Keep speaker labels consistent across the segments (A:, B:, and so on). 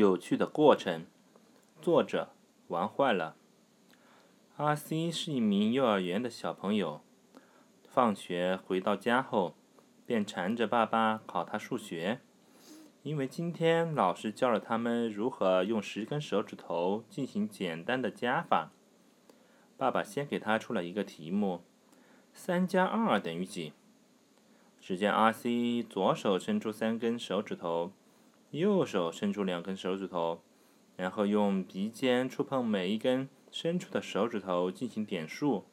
A: 有趣的过程。作者玩坏了。阿 C 是一名幼儿园的小朋友，放学回到家后，便缠着爸爸考他数学，因为今天老师教了他们如何用十根手指头进行简单的加法。爸爸先给他出了一个题目：三加二等于几？只见阿 C 左手伸出三根手指头，右手伸出两根手指头，然后用鼻尖触碰每一根。伸出的手指头进行点数，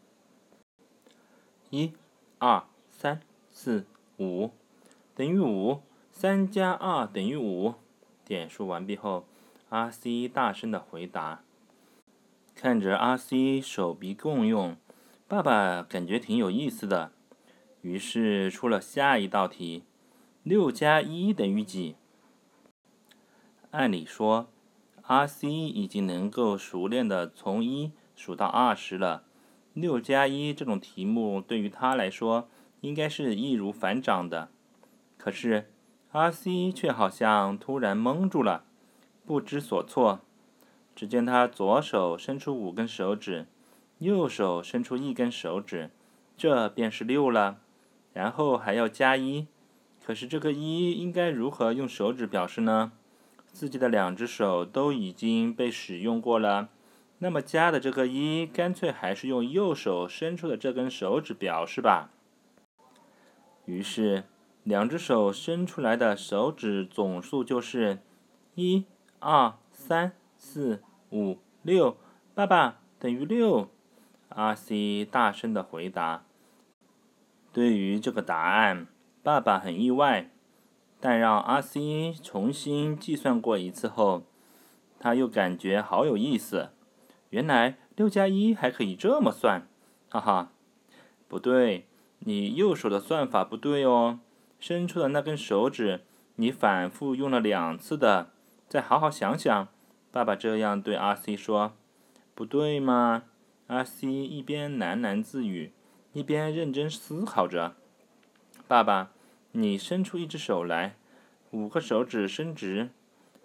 A: 一、二、三、四、五，等于五。三加二等于五。点数完毕后，阿 C 大声的回答。看着阿 C 手臂共用，爸爸感觉挺有意思的，于是出了下一道题：六加一等于几？按理说。阿 C 已经能够熟练的从一数到二十了，六加一这种题目对于他来说应该是易如反掌的。可是阿 C 却好像突然蒙住了，不知所措。只见他左手伸出五根手指，右手伸出一根手指，这便是六了。然后还要加一，可是这个一应该如何用手指表示呢？自己的两只手都已经被使用过了，那么加的这个一，干脆还是用右手伸出的这根手指表示吧。于是，两只手伸出来的手指总数就是一、二、三、四、五、六。爸爸等于六。阿西大声的回答。对于这个答案，爸爸很意外。但让阿 C 重新计算过一次后，他又感觉好有意思。原来六加一还可以这么算，哈哈！不对，你右手的算法不对哦。伸出的那根手指，你反复用了两次的。再好好想想。爸爸这样对阿 C 说：“不对吗？”阿 C 一边喃喃自语，一边认真思考着。爸爸。你伸出一只手来，五个手指伸直。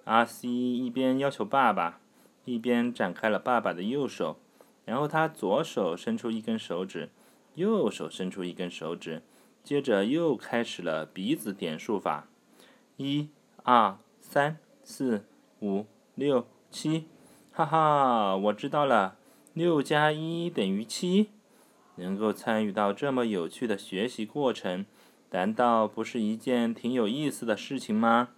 A: 阿西一边要求爸爸，一边展开了爸爸的右手。然后他左手伸出一根手指，右手伸出一根手指，接着又开始了鼻子点数法：一、二、三、四、五、六、七。哈哈，我知道了，六加一等于七。能够参与到这么有趣的学习过程。难道不是一件挺有意思的事情吗？